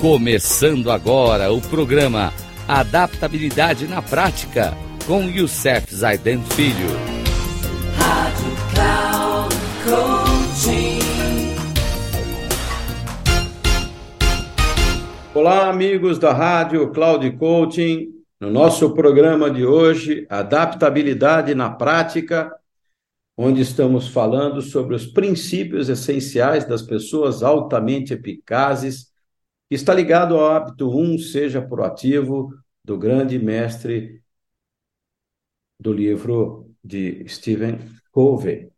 Começando agora o programa Adaptabilidade na Prática com Youssef Zaiden Filho. Rádio Cloud Coaching. Olá, amigos da Rádio Cloud Coaching. No nosso programa de hoje, Adaptabilidade na Prática, onde estamos falando sobre os princípios essenciais das pessoas altamente eficazes está ligado ao hábito 1, seja proativo, do grande mestre do livro de Stephen Covey.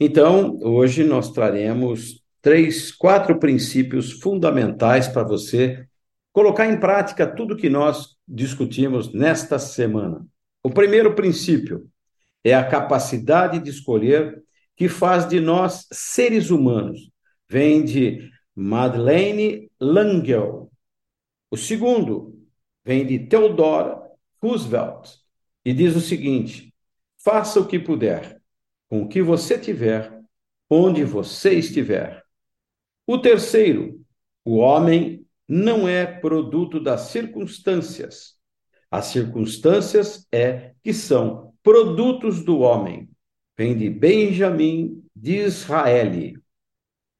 Então, hoje nós traremos três, quatro princípios fundamentais para você colocar em prática tudo que nós discutimos nesta semana. O primeiro princípio é a capacidade de escolher que faz de nós seres humanos. Vem de Madeleine Langell. O segundo vem de Theodore Roosevelt e diz o seguinte: faça o que puder, com o que você tiver, onde você estiver. O terceiro, o homem não é produto das circunstâncias. As circunstâncias é que são produtos do homem. Vem de Benjamin de Israel.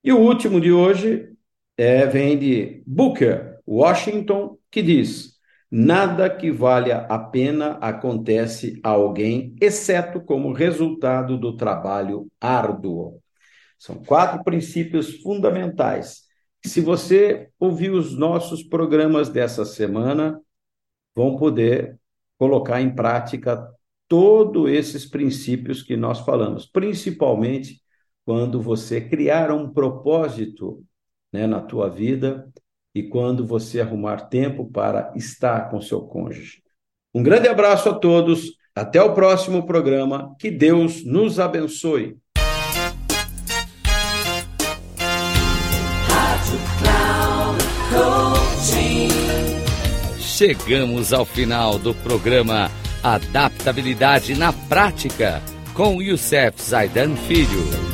E o último de hoje é, vem de Booker, Washington, que diz: nada que valha a pena acontece a alguém, exceto como resultado do trabalho árduo. São quatro princípios fundamentais. Se você ouvir os nossos programas dessa semana, vão poder colocar em prática todos esses princípios que nós falamos, principalmente quando você criar um propósito né, na tua vida e quando você arrumar tempo para estar com seu cônjuge. Um grande abraço a todos, até o próximo programa, que Deus nos abençoe. Chegamos ao final do programa Adaptabilidade na Prática com Youssef Zaidan Filho.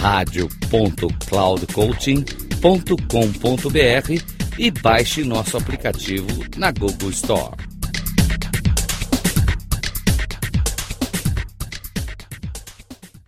radio.cloudcoaching.com.br e baixe nosso aplicativo na Google Store.